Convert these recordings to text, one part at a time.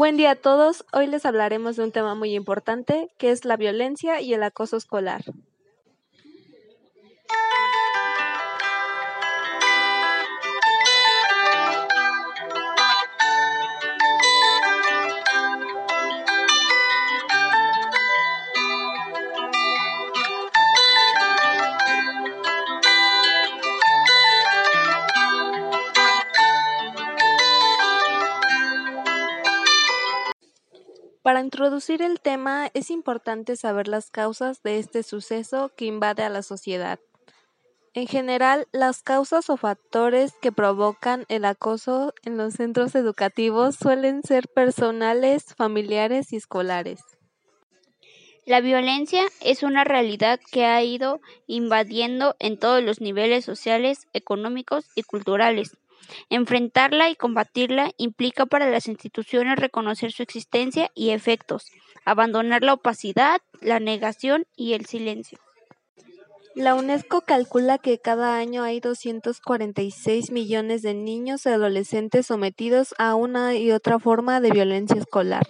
Buen día a todos. Hoy les hablaremos de un tema muy importante, que es la violencia y el acoso escolar. Para introducir el tema es importante saber las causas de este suceso que invade a la sociedad. En general, las causas o factores que provocan el acoso en los centros educativos suelen ser personales, familiares y escolares. La violencia es una realidad que ha ido invadiendo en todos los niveles sociales, económicos y culturales. Enfrentarla y combatirla implica para las instituciones reconocer su existencia y efectos, abandonar la opacidad, la negación y el silencio. La UNESCO calcula que cada año hay 246 millones de niños y adolescentes sometidos a una y otra forma de violencia escolar.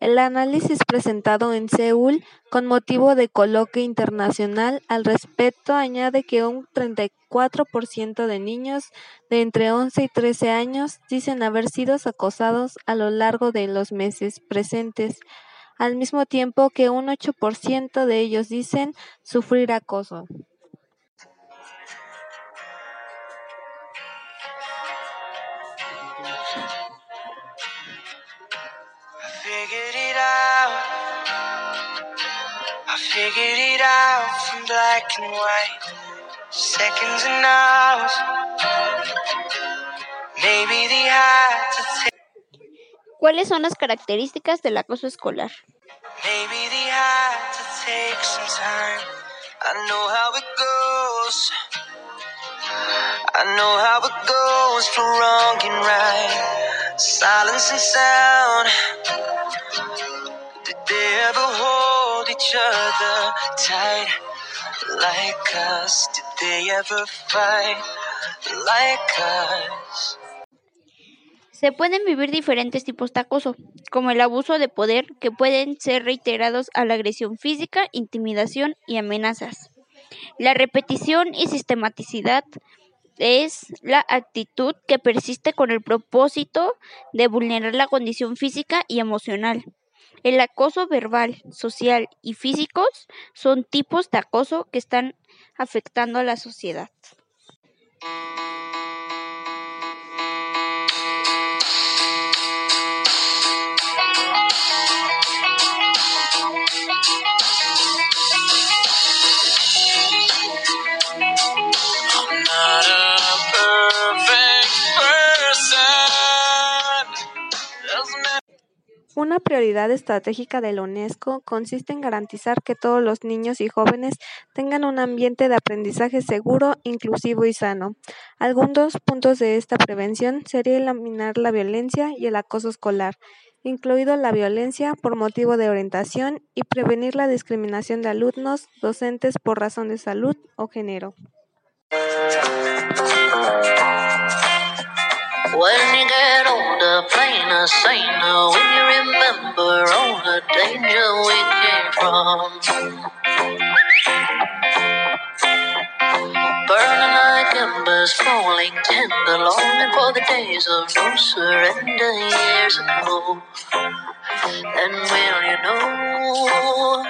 El análisis presentado en Seúl con motivo de coloquio internacional al respecto añade que un 34% de niños de entre 11 y 13 años dicen haber sido acosados a lo largo de los meses presentes, al mismo tiempo que un 8% de ellos dicen sufrir acoso. Figured it out. I figured it out from black and white. Seconds and hours. Maybe they had to take. ¿Cuáles son las características del acoso escolar? Maybe they had to take some time. I know how it goes. I know how it goes for wrong and right. Silence and sound. Se pueden vivir diferentes tipos de acoso, como el abuso de poder, que pueden ser reiterados a la agresión física, intimidación y amenazas. La repetición y sistematicidad es la actitud que persiste con el propósito de vulnerar la condición física y emocional. El acoso verbal, social y físicos son tipos de acoso que están afectando a la sociedad. Una prioridad estratégica de la UNESCO consiste en garantizar que todos los niños y jóvenes tengan un ambiente de aprendizaje seguro, inclusivo y sano. Algunos puntos de esta prevención sería eliminar la violencia y el acoso escolar, incluido la violencia por motivo de orientación y prevenir la discriminación de alumnos, docentes por razón de salud o género. When you get older, plain and saner, when you remember all the danger we came from. Burning like embers, falling tender, longing for the days of no surrender years ago. And will you know?